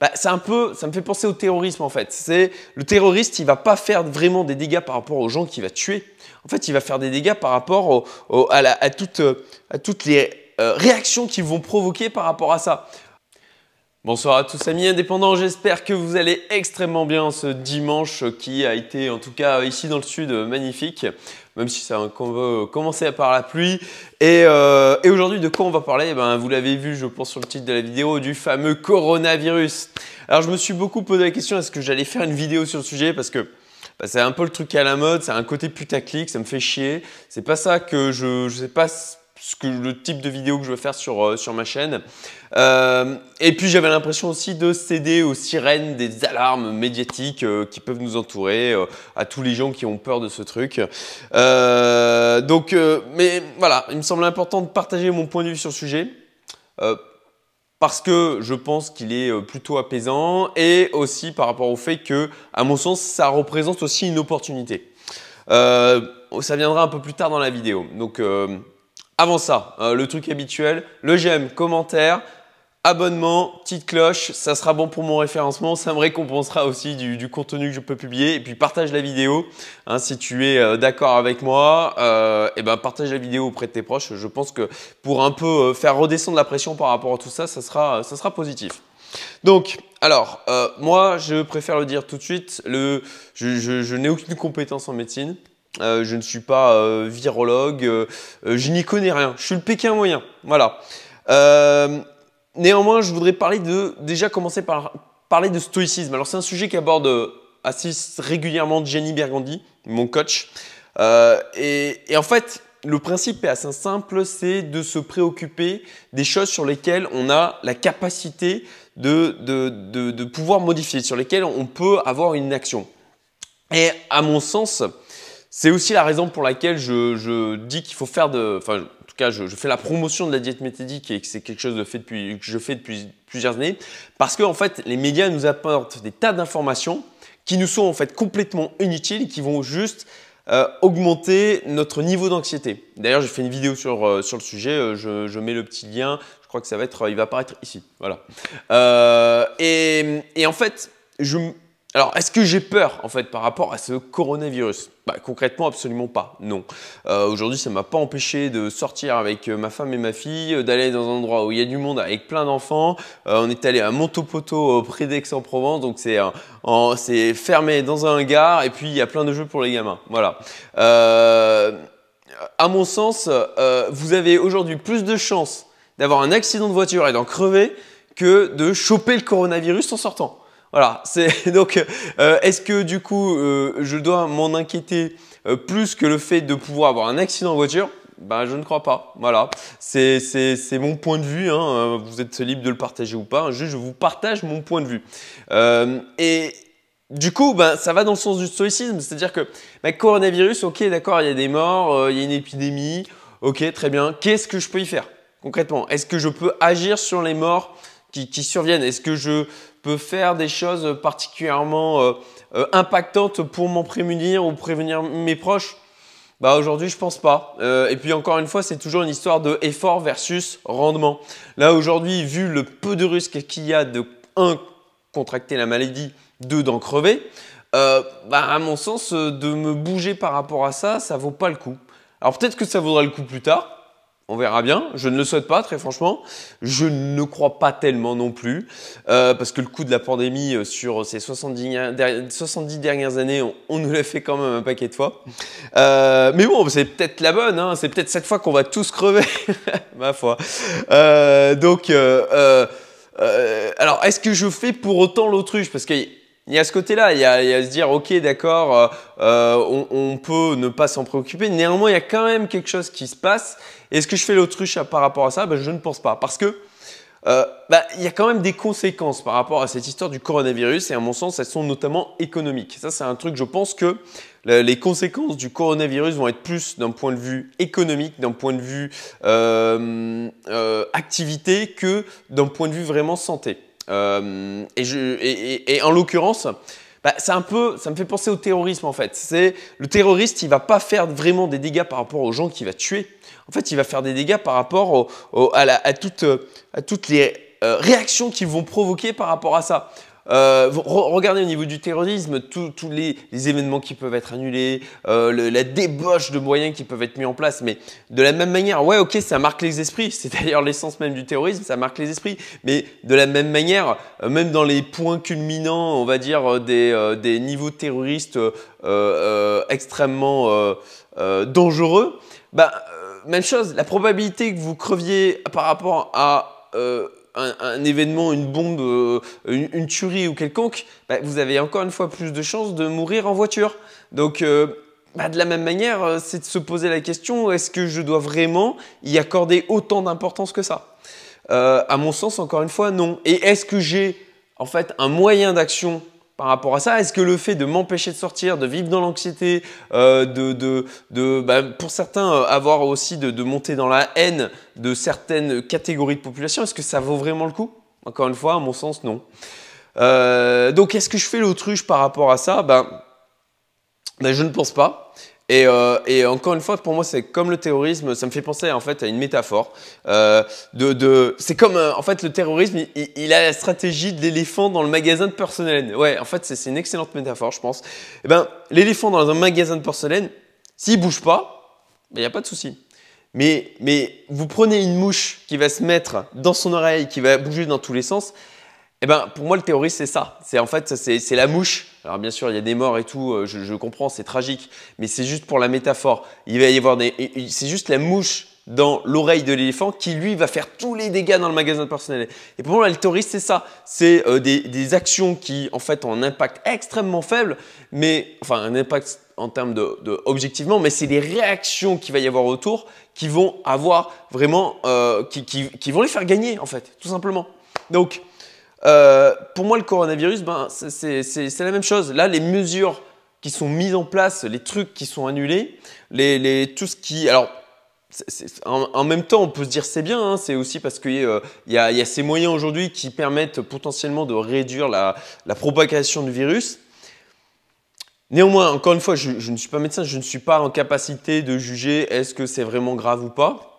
bah, c'est un peu, ça me fait penser au terrorisme en fait. C'est le terroriste, il va pas faire vraiment des dégâts par rapport aux gens qu'il va tuer. En fait, il va faire des dégâts par rapport à, à, toutes les euh, réactions qu'ils vont provoquer par rapport à ça. Bonsoir à tous amis indépendants, j'espère que vous allez extrêmement bien ce dimanche qui a été en tout cas ici dans le sud magnifique, même si ça a commencé par la pluie. Euh, et, aujourd'hui de quoi on va parler? Eh ben, Vous l'avez vu je pense sur le titre de la vidéo, du fameux coronavirus. Alors je me suis beaucoup posé la question, est-ce que j'allais faire une vidéo sur le sujet? Parce que bah, c'est un peu le truc à la mode, c'est un côté putaclic, ça me fait chier. C'est pas ça que je, je sais pas ce que, le type de vidéo que je veux faire sur, euh, sur ma chaîne. Euh, et puis j'avais l'impression aussi de céder aux sirènes des alarmes médiatiques euh, qui peuvent nous entourer, à tous les gens qui ont peur de ce truc. donc, mais voilà, il me semble important de partager mon point de vue sur le sujet. parce que je pense qu'il est plutôt apaisant et aussi par rapport au fait que, à mon sens, ça représente aussi une opportunité. ça viendra un peu plus tard dans la vidéo. Donc, avant ça, euh, le truc habituel, le j'aime, commentaire, abonnement, petite cloche, ça sera bon pour mon référencement, ça me récompensera aussi du, contenu que je peux publier. Et puis partage la vidéo, hein, si tu es euh, d'accord avec moi, et euh, eh ben partage la vidéo auprès de tes proches. Je pense que pour un peu faire redescendre la pression par rapport à tout ça, ça sera, ça sera positif. Donc, alors, moi, je préfère le dire tout de suite, le, je n'ai aucune compétence en médecine. Euh, je ne suis pas euh, virologue, euh, je n'y connais rien. Je suis le Pékin moyen. Voilà. néanmoins, je voudrais parler de déjà commencer par parler de stoïcisme. Alors c'est un sujet qu'aborde assez régulièrement Jenny Bergandi, mon coach. Et, en fait, le principe est assez simple, c'est de se préoccuper des choses sur lesquelles on a la capacité de, de, de pouvoir modifier, sur lesquelles on peut avoir une action. Et à mon sens, c'est aussi la raison pour laquelle je, dis qu'il faut faire de, enfin, en tout cas, je, fais la promotion de la diète méthodique et que c'est quelque chose de fait depuis, que je fais depuis plusieurs années, parce qu'en en fait, les médias nous apportent des tas d'informations qui nous sont en fait complètement inutiles et qui vont juste euh, augmenter notre niveau d'anxiété. D'ailleurs, j'ai fait une vidéo sur, euh, sur le sujet, euh, je, je, mets le petit lien, je crois que ça va être, il va apparaître ici, voilà. Et, et, en fait, je, alors, est-ce que j'ai peur en fait par rapport à ce coronavirus? Bah, Concrètement, absolument pas. Non. Euh, aujourd'hui, ça m'a pas empêché de sortir avec euh, ma femme et ma fille, euh, d'aller dans un endroit où il y a du monde avec plein d'enfants. on est allé à Montopoto près d'Aix-en-Provence, donc c'est c'est fermé dans un hangar et puis il y a plein de jeux pour les gamins. Voilà. à mon sens, vous avez aujourd'hui plus de chances d'avoir un accident de voiture et d'en crever que de choper le coronavirus en sortant. Voilà, donc euh, est-ce que du coup euh, je dois m'en inquiéter euh, plus que le fait de pouvoir avoir un accident en voiture? Ben, je ne crois pas. Voilà, c'est mon point de vue. Hein. Vous êtes libre de le partager ou pas. Juste, je vous partage mon point de vue. et du coup, ben, ça va dans le sens du stoïcisme. C'est-à-dire que ben, coronavirus, ok, d'accord, il y a des morts, il y a une épidémie. Ok, très bien. Qu'est-ce que je peux y faire concrètement? Est-ce que je peux agir sur les morts qui, surviennent Est-ce que je peut faire des choses particulièrement euh, euh, impactantes pour m'en prémunir ou prévenir mes proches? Bah aujourd'hui je pense pas. Euh, et puis encore une fois c'est toujours une histoire de effort versus rendement. Là aujourd'hui vu le peu de risques qu'il y a de un contracter la maladie, deux d'en crever, bah à mon sens de me bouger par rapport à ça ça vaut pas le coup. Alors peut-être que ça vaudra le coup plus tard. On verra bien. Je ne le souhaite pas, très franchement. Je ne crois pas tellement non plus, euh, parce que le coup de la pandémie euh, sur ces 70, 70 dernières années, on, nous l'a fait quand même un paquet de fois. Euh, mais bon, c'est peut-être la bonne. Hein. C'est peut-être cette fois qu'on va tous crever, ma foi. donc, alors, est-ce que je fais pour autant l'autruche? Parce que il y a ce côté-là, il, y a, se dire, ok, d'accord, on, on, peut ne pas s'en préoccuper. Néanmoins, il y a quand même quelque chose qui se passe est-ce que je fais l'autruche par rapport à ça ben, Je ne pense pas. Parce que euh, bah, il y a quand même des conséquences par rapport à cette histoire du coronavirus et à mon sens, elles sont notamment économiques. Ça, c'est un truc, je pense que les conséquences du coronavirus vont être plus d'un point de vue économique, d'un point de vue euh, euh, activité que d'un point de vue vraiment santé. Et, je, et, en l'occurrence, bah, c'est un peu, ça me fait penser au terrorisme en fait. C'est le terroriste, il va pas faire vraiment des dégâts par rapport aux gens qu'il va tuer en fait, il va faire des dégâts par rapport à, toutes, les euh, réactions qu'ils vont provoquer par rapport à ça. Euh, regardez au niveau du terrorisme, tous les, événements qui peuvent être annulés, euh, la débauche de moyens qui peuvent être mis en place, mais de la même manière, ouais, ok, ça marque les esprits, c'est d'ailleurs l'essence même du terrorisme, ça marque les esprits, mais de la même manière, euh, même dans les points culminants, on va dire, des, des niveaux terroristes extrêmement dangereux, bah, même chose, la probabilité que vous creviez par rapport à un, événement, une bombe, euh, une, tuerie ou quelconque, bah, vous avez encore une fois plus de chances de mourir en voiture. Donc, euh, bah, de la même manière, euh, c'est de se poser la question est-ce que je dois vraiment y accorder autant d'importance que ça? À mon sens, encore une fois, non. Et est-ce que j'ai en fait un moyen d'action par rapport à ça Est-ce que le fait de m'empêcher de sortir, de vivre dans l'anxiété, euh, bah, pour certains euh, avoir aussi de, de, monter dans la haine de certaines catégories de population, est-ce que ça vaut vraiment le coup? Encore une fois, à mon sens, non. Euh, donc, est-ce que je fais l'autruche par rapport à ça? Ben, ben, Je ne pense pas. Euh, et, encore une fois, pour moi, c'est comme le terrorisme, ça me fait penser en fait à une métaphore. Euh, de, c'est comme euh, en fait le terrorisme, il, a la stratégie de l'éléphant dans le magasin de porcelaine. Ouais, en fait, c'est, une excellente métaphore, je pense. Eh ben, l'éléphant dans un magasin de porcelaine, s'il bouge pas, il ben, n'y a pas de souci. Mais, mais vous prenez une mouche qui va se mettre dans son oreille, qui va bouger dans tous les sens. Eh ben, pour moi, le terrorisme, c'est ça. C'est en fait, c'est la mouche. Alors bien sûr, il y a des morts et tout. Euh, je, comprends, c'est tragique, mais c'est juste pour la métaphore. Il va y avoir des, c'est juste la mouche dans l'oreille de l'éléphant qui lui va faire tous les dégâts dans le magasin personnel. Et pour moi, le terrorisme, c'est ça. C'est euh, des, actions qui, en fait, ont un impact extrêmement faible, mais enfin un impact en termes de, objectivement, mais c'est les réactions qu'il va y avoir autour qui vont avoir vraiment, euh, qui, qui, vont les faire gagner, en fait, tout simplement. Donc euh, pour moi, le coronavirus, ben, c'est la même chose. Là, les mesures qui sont mises en place, les trucs qui sont annulés, les, tout ce qui... Alors, en, même temps, on peut se dire c'est bien, hein, c'est aussi parce qu'il euh, y, a, ces moyens aujourd'hui qui permettent potentiellement de réduire la, propagation du virus. Néanmoins, encore une fois, je, je, ne suis pas médecin, je ne suis pas en capacité de juger est-ce que c'est vraiment grave ou pas.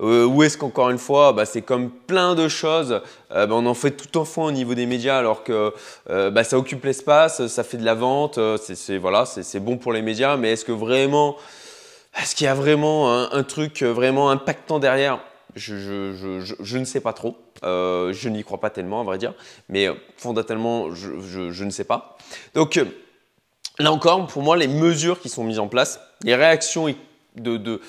Euh, ou est-ce qu'encore une fois, bah, c'est comme plein de choses, euh, bah, on en fait tout en fond au niveau des médias alors que euh, bah, ça occupe l'espace, ça fait de la vente, c'est voilà, c'est bon pour les médias, mais est-ce que vraiment, est-ce qu'il y a vraiment un, truc vraiment impactant derrière? Je, ne sais pas trop. je n'y crois pas tellement, à vrai dire, mais fondamentalement, je, ne sais pas. Donc, là encore, pour moi, les mesures qui sont mises en place, les réactions de,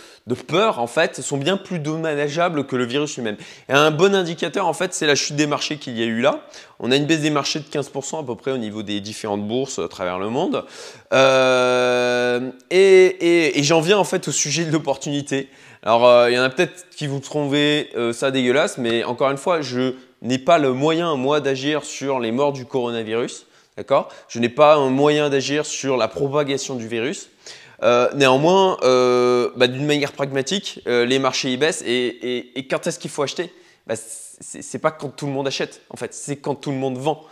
peur, en fait, sont bien plus dommageables que le virus lui-même. Et un bon indicateur, en fait, c'est la chute des marchés qu'il y a eu là. On a une baisse des marchés de 15% à peu près au niveau des différentes bourses à travers le monde. Euh, et, j'en viens en fait au sujet de l'opportunité. Alors, euh, il y en a peut-être qui vous trouver euh, ça dégueulasse, mais encore une fois, je n'ai pas le moyen, moi, d'agir sur les morts du coronavirus. D'accord? Je n'ai pas un moyen d'agir sur la propagation du virus. Euh, néanmoins, euh, bah, d'une manière pragmatique, euh, les marchés y baissent et, quand est-ce qu'il faut acheter? Bah, C'est pas quand tout le monde achète, en fait, c'est quand tout le monde vend.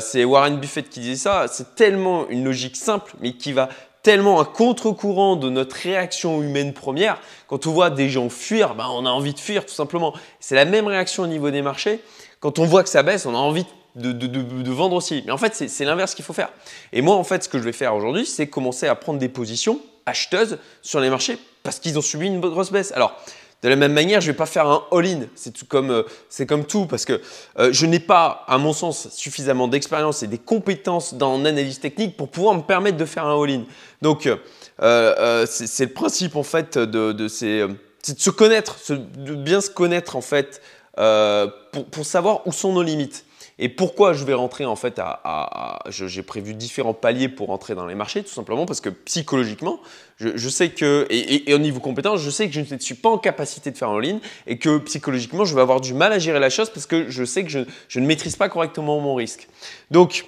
c'est Warren Buffett qui disait ça. C'est tellement une logique simple, mais qui va tellement à contre-courant de notre réaction humaine première. Quand on voit des gens fuir, bah, on a envie de fuir tout simplement. C'est la même réaction au niveau des marchés. Quand on voit que ça baisse, on a envie de de, vendre aussi. Mais en fait, c'est l'inverse qu'il faut faire. Et moi, en fait, ce que je vais faire aujourd'hui, c'est commencer à prendre des positions acheteuses sur les marchés parce qu'ils ont subi une grosse baisse. Alors, de la même manière, je ne vais pas faire un all-in. C'est tout comme, euh, c'est comme tout parce que euh, je n'ai pas, à mon sens, suffisamment d'expérience et des compétences dans l'analyse technique pour pouvoir me permettre de faire un all-in. Donc, euh, c'est le principe en fait de, c'est de se connaître, de bien se connaître en fait pour, pour savoir où sont nos limites. Et pourquoi je vais rentrer en fait à, j'ai prévu différents paliers pour rentrer dans les marchés, tout simplement parce que psychologiquement, je, sais que, et, au niveau compétence, je sais que je ne suis pas en capacité de faire en ligne et que psychologiquement, je vais avoir du mal à gérer la chose parce que je sais que je, ne maîtrise pas correctement mon risque. Donc,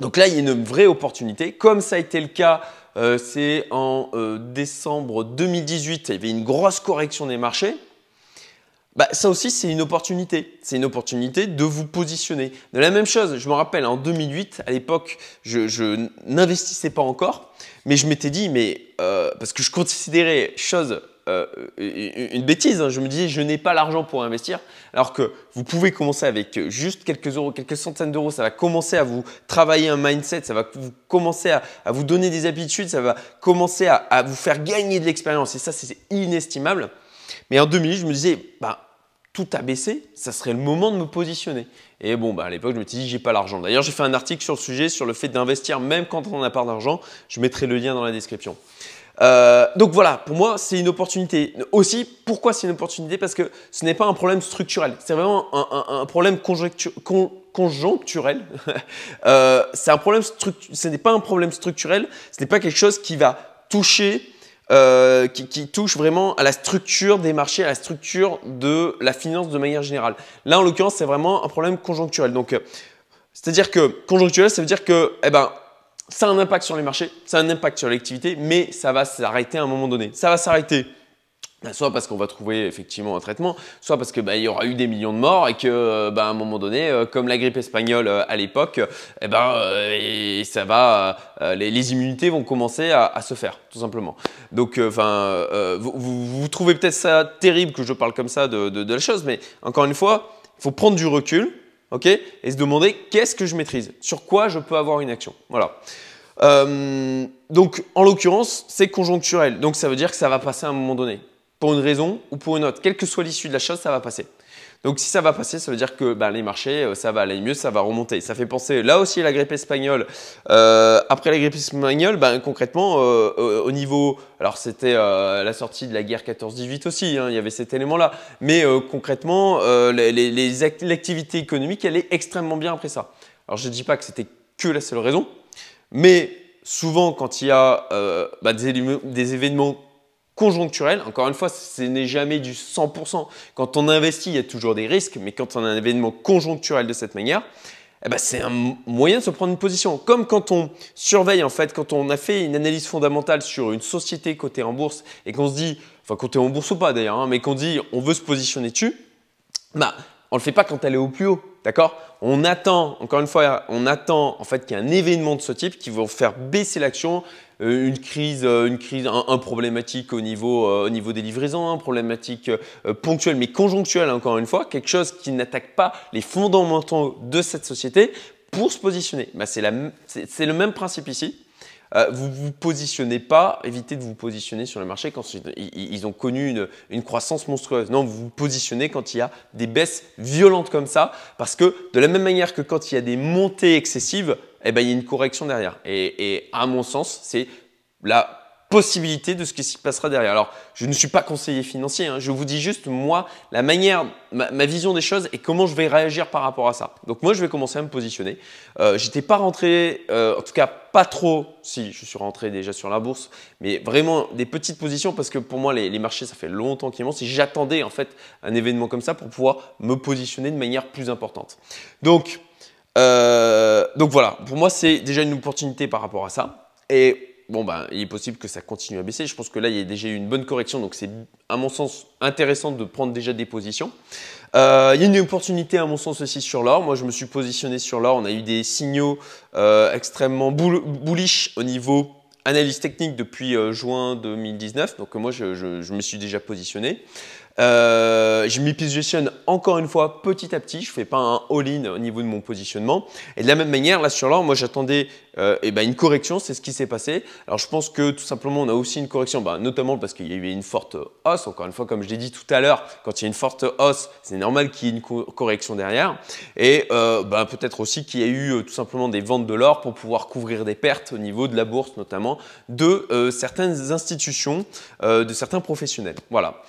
donc là, il y a une vraie opportunité. Comme ça a été le cas, euh, c'est en euh, décembre 2018, il y avait une grosse correction des marchés bah, ça aussi, c'est une opportunité. C'est une opportunité de vous positionner. De la même chose, je me rappelle, en 2008, à l'époque, je, n'investissais pas encore, mais je m'étais dit, mais euh, parce que je considérais chose euh, une bêtise. Hein. Je me disais, je n'ai pas l'argent pour investir. Alors que vous pouvez commencer avec juste quelques euros, quelques centaines d'euros. Ça va commencer à vous travailler un mindset. Ça va vous commencer à, vous donner des habitudes. Ça va commencer à, vous faire gagner de l'expérience. Et ça, c'est inestimable. Mais en 2000, je me disais, bah, tout a baissé, ça serait le moment de me positionner. Et bon, bah, à l'époque, je me suis dit, j'ai pas l'argent. D'ailleurs, j'ai fait un article sur le sujet, sur le fait d'investir même quand on n'a pas d'argent. Je mettrai le lien dans la description. Euh, donc voilà, pour moi, c'est une opportunité. Aussi, pourquoi c'est une opportunité? Parce que ce n'est pas un problème structurel. C'est vraiment un, problème conjoncturel. euh, c'est un problème ce n'est pas un problème structurel. Ce n'est pas quelque chose qui va toucher euh, qui, touche vraiment à la structure des marchés, à la structure de la finance de manière générale. Là, en l'occurrence, c'est vraiment un problème conjoncturel. Donc, euh, c'est-à-dire que conjoncturel, ça veut dire que, eh ben, ça a un impact sur les marchés, ça a un impact sur l'activité, mais ça va s'arrêter à un moment donné. Ça va s'arrêter soit parce qu'on va trouver effectivement un traitement, soit parce que bah, y aura eu des millions de morts et que bah, à un moment donné, euh, comme la grippe espagnole euh, à l'époque, eh ben euh, ça va, les, immunités vont commencer à, se faire tout simplement. Donc vous, trouvez peut-être ça terrible que je parle comme ça de la chose, mais encore une fois, il faut prendre du recul, ok, et se demander qu'est-ce que je maîtrise, sur quoi je peux avoir une action. Voilà. donc en l'occurrence, c'est conjoncturel, donc ça veut dire que ça va passer à un moment donné pour une raison ou pour une autre. Quelle que soit l'issue de la chose, ça va passer. Donc si ça va passer, ça veut dire que ben, les marchés, euh, ça va aller mieux, ça va remonter. Ça fait penser là aussi à la grippe espagnole. Euh, après la grippe espagnole, ben, concrètement, euh, au niveau... Alors c'était la sortie de la guerre 14-18 aussi, hein, il y avait cet élément-là. Mais concrètement, l'activité économique, elle est extrêmement bien après ça. Alors je ne dis pas que c'était que la seule raison, mais souvent quand il y a ben, des événements conjoncturel. Encore une fois, ce n'est jamais du 100%. Quand on investit, il y a toujours des risques, mais quand on a un événement conjoncturel de cette manière, eh ben, c'est un moyen de se prendre une position. Comme quand on surveille, en fait, quand on a fait une analyse fondamentale sur une société cotée en bourse et qu'on se dit, enfin cotée en bourse ou pas d'ailleurs, hein, mais qu'on dit on veut se positionner dessus, bah, on ne le fait pas quand elle est au plus haut. D'accord? On attend, encore une fois, on attend en fait qu'il y ait un événement de ce type qui va faire baisser l'action, une crise, euh, une crise, un, problématique au niveau, euh, au niveau des livraisons, un problématique ponctuelle mais conjonctuelle encore une fois, quelque chose qui n'attaque pas les fondamentaux de cette société pour se positionner. Bah, c'est le même principe ici. Euh, vous vous positionnez pas, évitez de vous positionner sur le marché quand ils ont connu une, croissance monstrueuse. Non, vous vous positionnez quand il y a des baisses violentes comme ça, parce que de la même manière que quand il y a des montées excessives, eh ben, il y a une correction derrière. Et, et à mon sens, c'est la possibilité de ce qui se passera derrière. Alors, je ne suis pas conseiller financier, hein. je vous dis juste, moi, la manière, ma, vision des choses et comment je vais réagir par rapport à ça. Donc, moi, je vais commencer à me positionner. Euh, J'étais pas rentré, euh, en tout cas, pas trop, si, je suis rentré déjà sur la bourse, mais vraiment des petites positions parce que pour moi, les, marchés, ça fait longtemps qu'ils montent. Si j'attendais, en fait, un événement comme ça pour pouvoir me positionner de manière plus importante. Donc, euh, donc voilà, pour moi, c'est déjà une opportunité par rapport à ça. Et bon, ben, il est possible que ça continue à baisser. Je pense que là, il y a déjà eu une bonne correction, donc c'est à mon sens intéressant de prendre déjà des positions. Euh, il y a une opportunité à mon sens aussi sur l'or. Moi, je me suis positionné sur l'or. On a eu des signaux euh, extrêmement bullish au niveau analyse technique depuis juin 2019. Donc moi, je, me suis déjà positionné. Euh, je m'y positionne encore une fois petit à petit. Je ne fais pas un all-in au niveau de mon positionnement. Et de la même manière, là sur l'or, moi j'attendais euh, eh ben, une correction. C'est ce qui s'est passé. Alors je pense que tout simplement, on a aussi une correction, bah, notamment parce qu'il y a eu une forte hausse. Encore une fois, comme je l'ai dit tout à l'heure, quand il y a une forte hausse, c'est normal qu'il y ait une correction derrière. Et euh, bah, peut-être aussi qu'il y a eu tout simplement des ventes de l'or pour pouvoir couvrir des pertes au niveau de la bourse, notamment de certaines institutions, de certains professionnels. Voilà.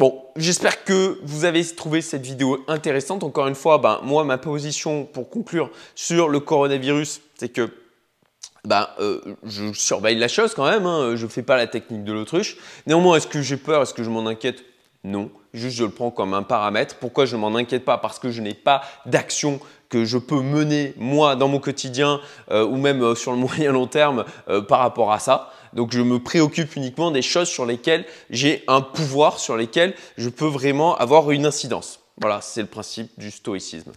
Bon, j'espère que vous avez trouvé cette vidéo intéressante. Encore une fois, ben, moi, ma position pour conclure sur le coronavirus, c'est que ben, euh, je surveille la chose quand même. Hein. Je ne fais pas la technique de l'autruche. Néanmoins, est-ce que j'ai peur? Est-ce que je m'en inquiète? Non. Juste, je le prends comme un paramètre. Pourquoi je ne m'en inquiète pas? Parce que je n'ai pas d'action que je peux mener moi dans mon quotidien euh, ou même euh, sur le moyen long terme par rapport à ça. Donc je me préoccupe uniquement des choses sur lesquelles j'ai un pouvoir, sur lesquelles je peux vraiment avoir une incidence. Voilà, c'est le principe du stoïcisme.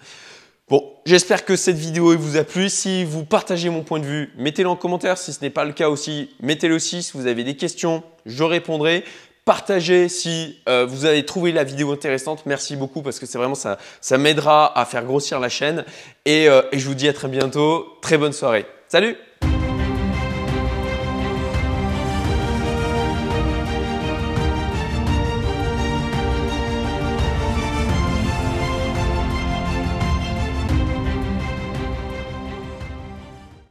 Bon, j'espère que cette vidéo vous a plu. Si vous partagez mon point de vue, mettez-le en commentaire. Si ce n'est pas le cas aussi, mettez-le aussi. Si vous avez des questions, je répondrai. Partagez si euh, vous avez trouvé la vidéo intéressante. Merci beaucoup parce que c'est vraiment ça, ça m'aidera à faire grossir la chaîne. Et, euh, et je vous dis à très bientôt. Très bonne soirée. Salut